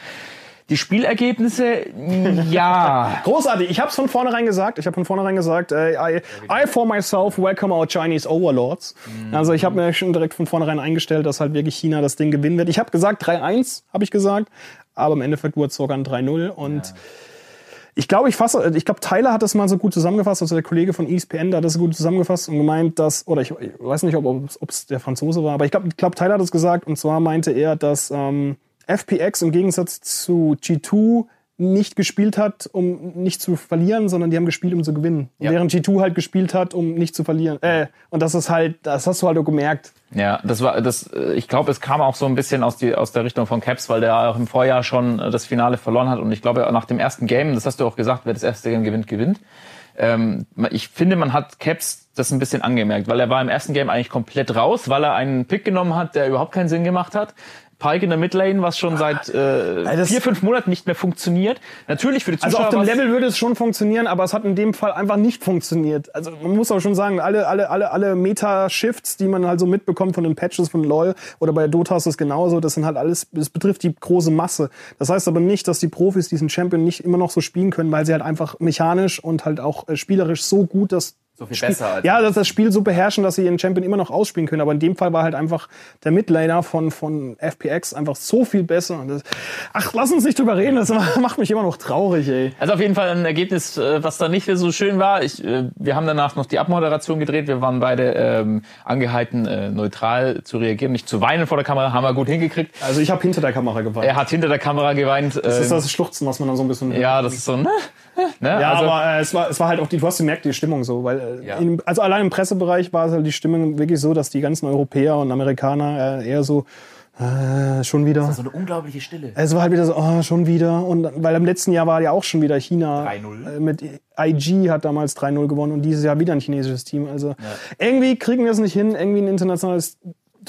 Die Spielergebnisse, ja. Großartig. Ich habe es von vornherein gesagt. Ich habe von vornherein gesagt, äh, I, I for myself welcome our Chinese Overlords. Also ich habe mir schon direkt von vornherein eingestellt, dass halt wirklich China das Ding gewinnen wird. Ich habe gesagt 3-1, habe ich gesagt. Aber im Endeffekt wurde es sogar ein 3-0. Und ich glaube, ich fasse, ich glaube, Tyler hat das mal so gut zusammengefasst, also der Kollege von ESPN, der hat das so gut zusammengefasst und gemeint, dass, oder ich, ich weiß nicht, ob es der Franzose war, aber ich glaube, ich glaub, Tyler hat das gesagt und zwar meinte er, dass ähm, FPX im Gegensatz zu G2 nicht gespielt hat, um nicht zu verlieren, sondern die haben gespielt, um zu gewinnen. Ja. Während G2 halt gespielt hat, um nicht zu verlieren. Äh, und das ist halt, das hast du halt auch gemerkt. Ja, das war das. Ich glaube, es kam auch so ein bisschen aus die aus der Richtung von Caps, weil der auch im Vorjahr schon äh, das Finale verloren hat und ich glaube nach dem ersten Game, das hast du auch gesagt, wer das erste Game gewinnt, gewinnt. Ähm, ich finde, man hat Caps das ein bisschen angemerkt, weil er war im ersten Game eigentlich komplett raus, weil er einen Pick genommen hat, der überhaupt keinen Sinn gemacht hat. Pike in der Midlane, was schon seit äh, das- vier, fünf Monaten nicht mehr funktioniert. Natürlich für die Also Zuschauer. auf dem Level würde es schon funktionieren, aber es hat in dem Fall einfach nicht funktioniert. Also man muss auch schon sagen, alle, alle, alle, alle Meta-Shifts, die man halt so mitbekommt von den Patches von LoL oder bei Dota ist es genauso, das sind halt alles, das betrifft die große Masse. Das heißt aber nicht, dass die Profis diesen Champion nicht immer noch so spielen können, weil sie halt einfach mechanisch und halt auch äh, spielerisch so gut das So viel Spiel, besser als- Ja, dass das Spiel so beherrschen, dass sie ihren Champion immer noch ausspielen können. Aber in dem Fall war halt einfach der Midlaner von, von FPX einfach so viel besser. Und das, ach, lass uns nicht drüber reden, das macht mich immer noch traurig, ey. Also auf jeden Fall ein Ergebnis, äh, was da nicht so schön war. Ich, äh, wir haben danach noch die Abmoderation gedreht. Wir waren beide ähm, angehalten, äh, neutral zu reagieren, nicht zu weinen vor der Kamera. Haben wir gut hingekriegt. Also ich habe hinter der Kamera geweint. Er hat hinter der Kamera geweint. Das ist ähm, das Schluchzen, was man dann so ein bisschen. ja, das ist so, ne? ne? Ja, also, aber äh, es war es war halt auch die, du hast gemerkt die Stimmung so, weil äh, Ja. in, also allein im Pressebereich war es halt die Stimmung wirklich so, dass die ganzen Europäer und Amerikaner äh, eher so Äh, schon wieder. So eine unglaubliche Stille. Es war halt wieder so, oh, schon wieder. Und weil im letzten Jahr war ja auch schon wieder China 3-0. äh, mit IG hat damals 3-0 gewonnen und dieses Jahr wieder ein chinesisches Team. Also irgendwie kriegen wir es nicht hin, irgendwie ein internationales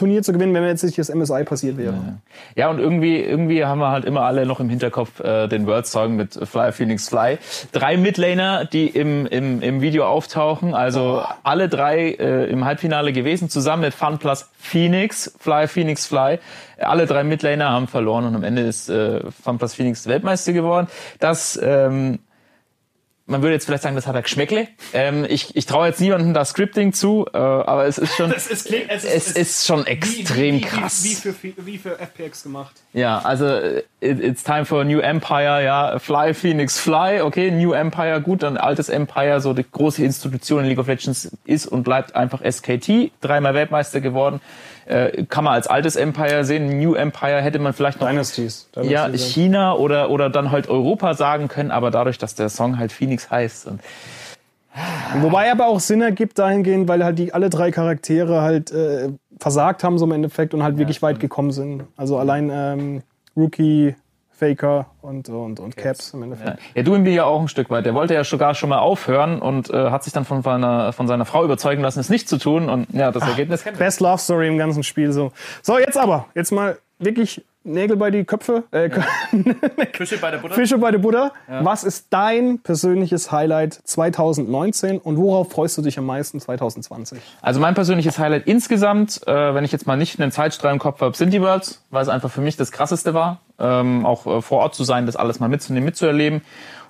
Turnier zu gewinnen, wenn mir jetzt nicht das MSI passiert wäre. Ja, und irgendwie, irgendwie haben wir halt immer alle noch im Hinterkopf äh, den World Song mit Fly Phoenix Fly. Drei Midlaner, die im, im, im Video auftauchen, also alle drei äh, im Halbfinale gewesen, zusammen mit Fun Plus Phoenix, Fly Phoenix Fly. Alle drei Midlaner haben verloren und am Ende ist äh, Fun Plus Phoenix Weltmeister geworden. Das ähm, man würde jetzt vielleicht sagen, das hat er Geschmäckle. Ähm, ich ich traue jetzt niemandem das Scripting zu, äh, aber es ist schon, Es, ist, klingt- es, es ist schon extrem krass. Wie, für, wie für FPX gemacht. Ja, also it, it's time for a new empire, ja. Fly, Phoenix, fly, okay, new empire, gut, dann altes Empire, so die große Institution in League of Legends ist und bleibt einfach SKT, dreimal Weltmeister geworden. Äh, kann man als altes Empire sehen, new empire hätte man vielleicht noch Dynasties. ja, Dynasties. China oder, oder dann halt Europa sagen können, aber dadurch, dass der Song halt Phoenix heißt und Wobei aber auch Sinn ergibt dahingehend, weil halt die alle drei Charaktere halt äh, versagt haben so im Endeffekt und halt wirklich weit gekommen sind. Also allein ähm, Rookie, Faker und, und, und Caps im Endeffekt. Ja, ja du ja auch ein Stück weit. Der wollte ja sogar schon mal aufhören und äh, hat sich dann von, seiner, von seiner Frau überzeugen lassen, es nicht zu tun. Und ja, das Ergebnis kennen. Best Love Story im ganzen Spiel so. So, jetzt aber. Jetzt mal wirklich Nägel bei die Köpfe. Äh, Fische bei der Butter. Fische bei der Buddha. Was ist dein persönliches Highlight 2019 und worauf freust du dich am meisten 2020? Also mein persönliches Highlight insgesamt, äh, wenn ich jetzt mal nicht einen Zeitstrahl im Kopf habe, sind die Worlds, weil es einfach für mich das Krasseste war, ähm, auch äh, vor Ort zu sein, das alles mal mitzunehmen, mitzuerleben.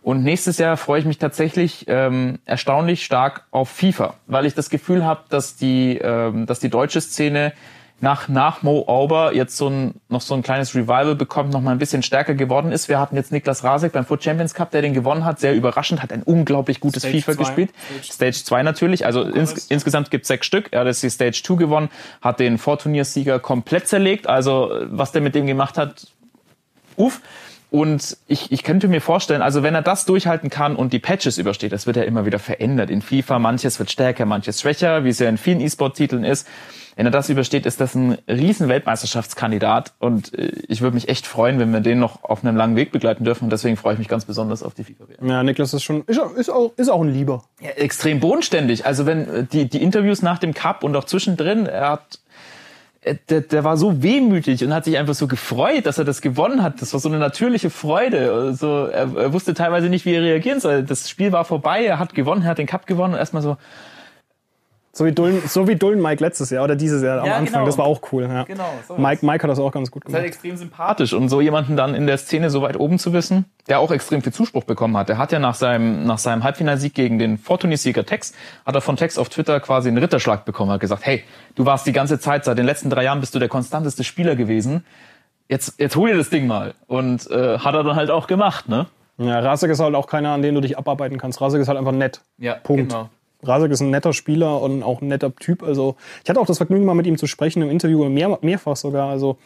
Und nächstes Jahr freue ich mich tatsächlich ähm, erstaunlich stark auf FIFA, weil ich das Gefühl habe, dass die, ähm, dass die deutsche Szene nach, nach Mo Auber jetzt so ein, noch so ein kleines Revival bekommt, noch mal ein bisschen stärker geworden ist. Wir hatten jetzt Niklas Rasek beim Foot Champions Cup, der den gewonnen hat, sehr überraschend, hat ein unglaublich gutes Stage FIFA zwei. gespielt. Stage 2 natürlich, also ins, insgesamt gibt sechs Stück. Er hat jetzt die Stage 2 gewonnen, hat den Vorturniersieger komplett zerlegt. Also was der mit dem gemacht hat, uff. Und ich, ich könnte mir vorstellen, also wenn er das durchhalten kann und die Patches übersteht, das wird ja immer wieder verändert. In FIFA, manches wird stärker, manches schwächer, wie es ja in vielen E-Sport-Titeln ist. Wenn er das übersteht, ist das ein riesen Weltmeisterschaftskandidat. Und äh, ich würde mich echt freuen, wenn wir den noch auf einem langen Weg begleiten dürfen. Und deswegen freue ich mich ganz besonders auf die FIFA-WM. Ja, Niklas ist schon, ist, auch- ist, auch, ist auch ein Lieber. Ja, extrem bodenständig. Also wenn äh, die, die Interviews nach dem Cup und auch zwischendrin, er hat äh, der, der war so wehmütig und hat sich einfach so gefreut, dass er das gewonnen hat. Das war so eine natürliche Freude. Also er, er wusste teilweise nicht, wie er reagieren soll. Das Spiel war vorbei, er hat gewonnen, er hat den Cup gewonnen und erstmal so, So wie Dullen, so wie Dullen Mike letztes Jahr oder dieses Jahr am Ja, Anfang. genau. Das war auch cool. Ja. Genau, Mike, Mike hat das auch ganz gut Das ist halt gemacht. extrem sympathisch und so jemanden dann in der Szene so weit oben zu wissen, der auch extrem viel Zuspruch bekommen hat. Der hat ja nach seinem, nach seinem Halbfinalsieg gegen den Vorturniersieger Tex, hat er von Tex auf Twitter quasi einen Ritterschlag bekommen, hat gesagt, hey, du warst die ganze Zeit, seit den letzten drei Jahren bist du der konstanteste Spieler gewesen. Jetzt, jetzt hol dir das Ding mal. Und äh, hat er dann halt auch gemacht, ne? Ja, Rasek ist halt auch keiner, an den du dich abarbeiten kannst. Rasek ist halt einfach nett. Ja, Punkt. genau. Rasek ist ein netter Spieler und auch ein netter Typ. Also ich hatte auch das Vergnügen, mal mit ihm zu sprechen im Interview, mehr, mehrfach sogar. Also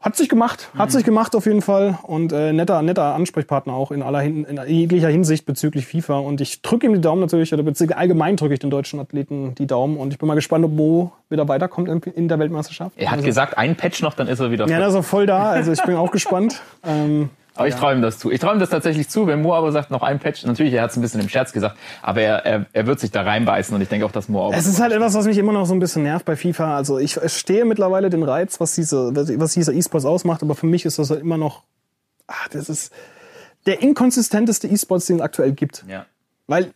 hat sich gemacht, hat sich gemacht auf jeden Fall und äh, netter, netter Ansprechpartner auch in aller in jeglicher Hinsicht bezüglich FIFA. Und ich drücke ihm die Daumen natürlich, oder beziehungsweise allgemein drücke ich den deutschen Athleten die Daumen. Und ich bin mal gespannt, ob Mo wieder weiterkommt in, in der Weltmeisterschaft. Er hat gesagt, ein Patch noch, dann ist er wieder Ja, fit. er ist auch voll da. Also ich bin auch gespannt. Ähm, Aber ich traue ihm das zu. Ich ihm das tatsächlich zu, wenn Mo aber sagt, noch ein Patch. Natürlich, er hat es ein bisschen im Scherz gesagt, aber er, er, er wird sich da reinbeißen und ich denke auch, dass Mo aber Es ist halt etwas, was mich immer noch so ein bisschen nervt bei FIFA. Also ich verstehe mittlerweile den Reiz, was diese, was dieser E-Sports ausmacht, aber für mich ist das halt immer noch, ah, das ist der inkonsistenteste E-Sports, den es aktuell gibt. ja. Weil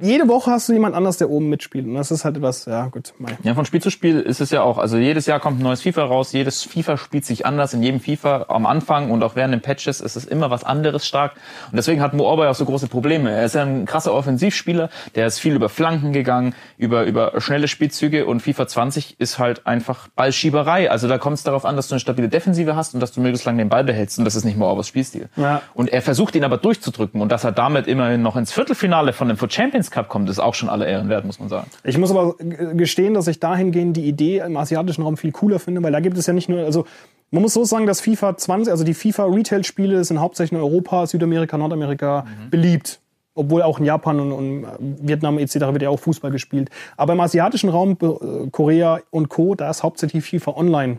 jede Woche hast du jemand anders, der oben mitspielt. Und das ist halt etwas, ja gut, mei. Ja, von Spiel zu Spiel ist es ja auch. Also jedes Jahr kommt ein neues FIFA raus. Jedes FIFA spielt sich anders. In jedem FIFA am Anfang und auch während den Patches ist es immer was anderes stark. Und deswegen hat Mo Orbay auch so große Probleme. Er ist ja ein krasser Offensivspieler. Der ist viel über Flanken gegangen, über, über schnelle Spielzüge. Und FIFA 20 ist halt einfach Ballschieberei. Also da kommt es darauf an, dass du eine stabile Defensive hast und dass du möglichst lange den Ball behältst. Und das ist nicht Mo Orbays Spielstil. Ja. Und er versucht ihn aber durchzudrücken. Und dass er damit immerhin noch ins Viertelfinale von dem Foot Champions Cup kommt, ist auch schon alle Ehren wert, muss man sagen. Ich muss aber gestehen, dass ich dahingehend die Idee im asiatischen Raum viel cooler finde, weil da gibt es ja nicht nur, also man muss so sagen, dass FIFA 20, also die FIFA Retail-Spiele sind hauptsächlich in Europa, Südamerika, Nordamerika beliebt. Obwohl auch in Japan und, und Vietnam etc. wird ja auch Fußball gespielt. Aber im asiatischen Raum, äh, Korea und Co., da ist hauptsächlich FIFA Online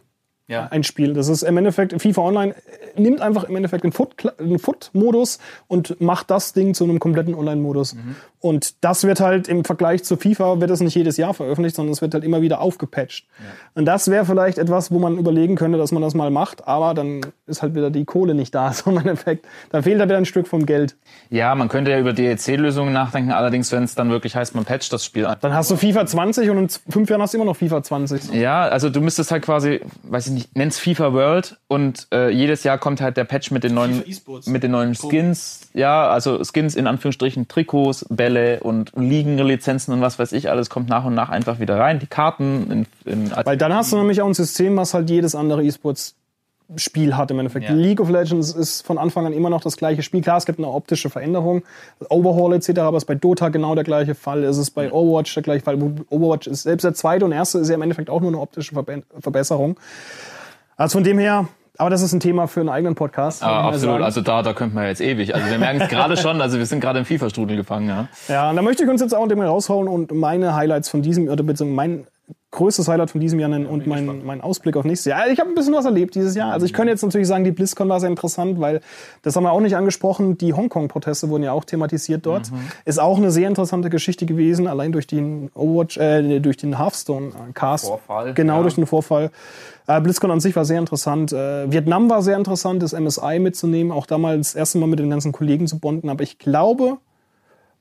ja. ein Spiel. Das ist im Endeffekt, FIFA Online äh, nimmt einfach im Endeffekt den Foot-Modus und macht das Ding zu einem kompletten Online-Modus. Mhm. Und das wird halt im Vergleich zu FIFA, wird das nicht jedes Jahr veröffentlicht, sondern es wird halt immer wieder aufgepatcht. Ja. Und das wäre vielleicht etwas, wo man überlegen könnte, dass man das mal macht, aber dann ist halt wieder die Kohle nicht da, so im Endeffekt. Da fehlt da wieder ein Stück vom Geld. Ja, man könnte ja über DLC-Lösungen nachdenken, allerdings, wenn es dann wirklich heißt, man patcht das Spiel an. Dann hast du FIFA 20 und in fünf Jahren hast du immer noch FIFA 20. Ja, also du müsstest halt quasi, weiß ich nicht, nenn's FIFA World und äh, jedes Jahr kommt halt der Patch mit den neuen, mit den neuen Skins. Ja, also Skins in Anführungsstrichen, Trikots, Bälle und Ligenlizenzen und was weiß ich, alles kommt nach und nach einfach wieder rein. Die Karten in, in Weil dann hast du nämlich auch ein System, was halt jedes andere E-Sports Spiel hat im Endeffekt. Ja. League of Legends ist von Anfang an immer noch das gleiche Spiel. Klar, es gibt eine optische Veränderung, Overhaul etc., aber es ist bei Dota genau der gleiche Fall. Es ist bei Overwatch der gleiche Fall. Overwatch ist selbst der zweite und erste ist ja im Endeffekt auch nur eine optische Verbesserung. Also von dem her, aber das ist ein Thema für einen eigenen Podcast. Ah, absolut, also da, da könnte man jetzt ewig. Also wir merken es gerade schon, also wir sind gerade im FIFA-Strudel gefangen, ja. Ja, und da möchte ich uns jetzt auch dem rausholen und meine Highlights von diesem, oder beziehungsweise mein größtes Highlight von diesem Jahr nennen und mein, mein Ausblick auf nächstes Jahr. Ich habe ein bisschen was erlebt dieses Jahr. Also ich könnte jetzt natürlich sagen, die BlizzCon war sehr interessant, weil das haben wir auch nicht angesprochen. Die Hongkong-Proteste wurden ja auch thematisiert dort. Mhm. Ist auch eine sehr interessante Geschichte gewesen, allein durch den Overwatch, äh, durch den Hearthstone-Cast. Vorfall. Genau, ja. durch den Vorfall. Äh, BlizzCon an sich war sehr interessant. Äh, Vietnam war sehr interessant, das MSI mitzunehmen, auch damals das erste Mal mit den ganzen Kollegen zu bonden. Aber ich glaube,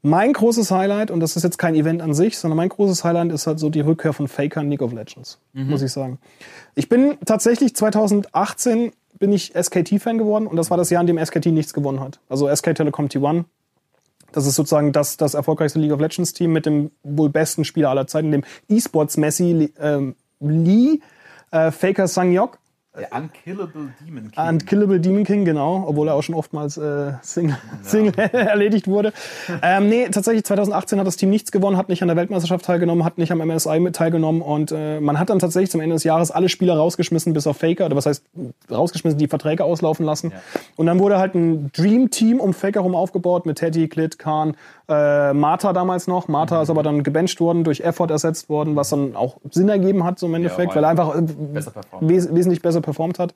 mein großes Highlight, und das ist jetzt kein Event an sich, sondern mein großes Highlight ist halt so die Rückkehr von Faker in League of Legends, mhm. muss ich sagen. Ich bin tatsächlich 2018 bin ich SKT-Fan geworden und das war das Jahr, in dem SKT nichts gewonnen hat. Also SK Telecom T1. Das ist sozusagen das, das erfolgreichste League of Legends Team mit dem wohl besten Spieler aller Zeiten, dem E-Sports Messi äh, Lee äh, Faker Sangyok der Unkillable Demon King. Unkillable Demon King, genau, obwohl er auch schon oftmals äh, Single, ja. Single erledigt wurde. ähm, nee, tatsächlich 2018 hat das Team nichts gewonnen, hat nicht an der Weltmeisterschaft teilgenommen, hat nicht am MSI mit teilgenommen und äh, man hat dann tatsächlich zum Ende des Jahres alle Spieler rausgeschmissen, bis auf Faker, oder was heißt rausgeschmissen, die Verträge auslaufen lassen. Ja. Und dann wurde halt ein Dream Team um Faker herum aufgebaut mit Teddy, Klit, Khan, äh, Martha damals noch. Martha mhm. ist aber dann gebencht worden, durch Effort ersetzt worden, was dann auch Sinn ergeben hat, so im Endeffekt, ja, weil er einfach äh, besser wes wesentlich besser performt hat.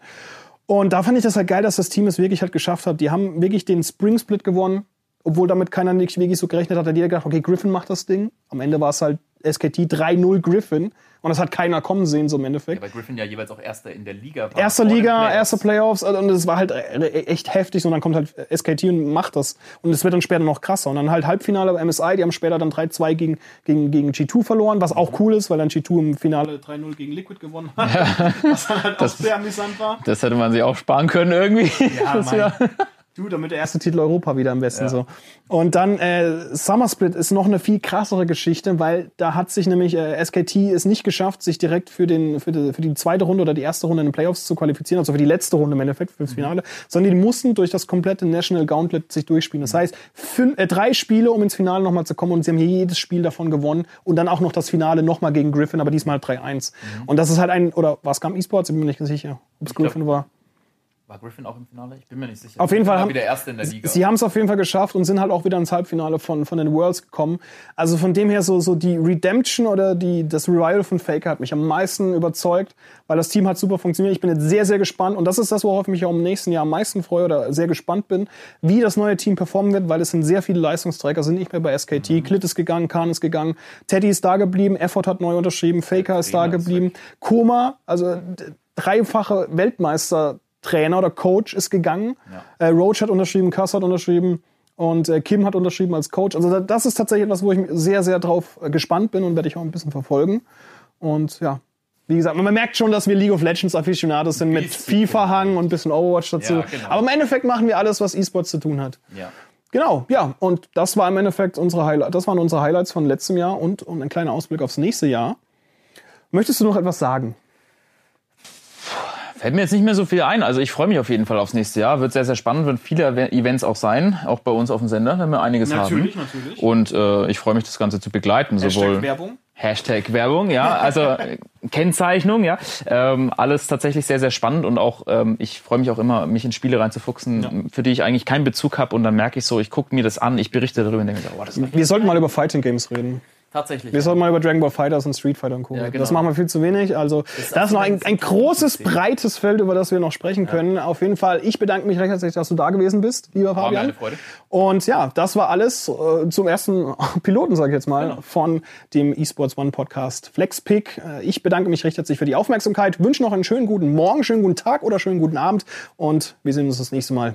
Und da fand ich das halt geil, dass das Team es wirklich halt geschafft hat. Die haben wirklich den Spring Split gewonnen, obwohl damit keiner nicht wirklich so gerechnet hat. Hat jeder gedacht, okay, Griffin macht das Ding. Am Ende war es halt SKT 3-0 Griffin. Und das hat keiner kommen sehen, so im Endeffekt. Ja, weil Griffin ja jeweils auch Erster in der Liga war. Erste Liga, erste Playoffs. Und es war halt echt heftig. Und dann kommt halt SKT und macht das. Und es wird dann später noch krasser. Und dann halt Halbfinale bei MSI. Die haben später dann 3-2 gegen, gegen, gegen G2 verloren, was auch cool ist, weil dann G2 im Finale 3-0 gegen Liquid gewonnen hat. Ja. Was dann halt das, auch sehr amüsant war. Das hätte man sich auch sparen können irgendwie. Ja, Du, damit der erste Titel Europa wieder am besten ja. so. Und dann äh, Summer Split ist noch eine viel krassere Geschichte, weil da hat sich nämlich äh, SKT es nicht geschafft, sich direkt für den für die, für die zweite Runde oder die erste Runde in den Playoffs zu qualifizieren, also für die letzte Runde im Endeffekt fürs mhm. Finale, mhm. sondern die mussten durch das komplette National Gauntlet sich durchspielen. Das heißt, fünf, äh, drei Spiele, um ins Finale nochmal zu kommen und sie haben hier jedes Spiel davon gewonnen und dann auch noch das Finale nochmal gegen Griffin, aber diesmal 3-1. Mhm. Und das ist halt ein oder was kam E-Sports? Ich bin mir nicht sicher, ob es Griffin war. War Griffin auch im Finale? Ich bin mir nicht sicher. Auf jeden Fall haben, wieder Erste in der Liga. Sie haben es auf jeden Fall geschafft und sind halt auch wieder ins Halbfinale von, von den Worlds gekommen. Also von dem her so, so die Redemption oder die, das Revival von Faker hat mich am meisten überzeugt, weil das Team hat super funktioniert. Ich bin jetzt sehr, sehr gespannt und das ist das, worauf ich mich auch im nächsten Jahr am meisten freue oder sehr gespannt bin, wie das neue Team performen wird, weil es sind sehr viele Leistungsträger, sind nicht mehr bei SKT. Mhm. Klit ist gegangen, Khan ist gegangen, Teddy ist da geblieben, Effort hat neu unterschrieben, Faker ist da geblieben, Koma, also dreifache Weltmeister Trainer oder Coach ist gegangen. Ja. Äh, Roach hat unterschrieben, Kass hat unterschrieben und äh, Kim hat unterschrieben als Coach. Also das ist tatsächlich etwas, wo ich sehr, sehr drauf äh, gespannt bin und werde ich auch ein bisschen verfolgen. Und ja, wie gesagt, man merkt schon, dass wir League of Legends Aficionados sind mit FIFA-Hang und ein bisschen Overwatch dazu. Ja, genau. Aber im Endeffekt machen wir alles, was E-Sports zu tun hat. Ja. Genau, ja. Und das war im Endeffekt unsere Highlights. Das waren unsere Highlights von letztem Jahr und, und ein kleiner Ausblick aufs nächste Jahr. Möchtest du noch etwas sagen? Fällt mir jetzt nicht mehr so viel ein. Also ich freue mich auf jeden Fall aufs nächste Jahr. Wird sehr, sehr spannend, wird viele Events auch sein, auch bei uns auf dem Sender, wenn wir einiges natürlich, haben. Natürlich, natürlich. Und äh, ich freue mich, das Ganze zu begleiten. Hashtag sowohl Werbung. Hashtag Werbung, ja, also Kennzeichnung, ja. Ähm, alles tatsächlich sehr, sehr spannend und auch ähm, ich freue mich auch immer, mich in Spiele reinzufuchsen, ja. für die ich eigentlich keinen Bezug habe und dann merke ich so, ich gucke mir das an, ich berichte darüber und denke, oh, das ist Wir sollten mal über Fighting Games reden. Tatsächlich. Wir sollten mal über Dragon Ball Fighters und Street Fighter und Co. Ja, genau. Das machen wir viel zu wenig. Also das ist noch ein, ein großes, breites Feld, über das wir noch sprechen können. Auf jeden Fall, ich bedanke mich recht herzlich, dass du da gewesen bist, lieber War mir Fabian. eine Freude. Und ja, das war alles äh, zum ersten Piloten, sage ich jetzt mal, Genau. von dem eSports One Podcast FlexPick. Äh, ich bedanke mich recht herzlich für die Aufmerksamkeit, wünsche noch einen schönen guten Morgen, schönen guten Tag oder schönen guten Abend und wir sehen uns das nächste Mal.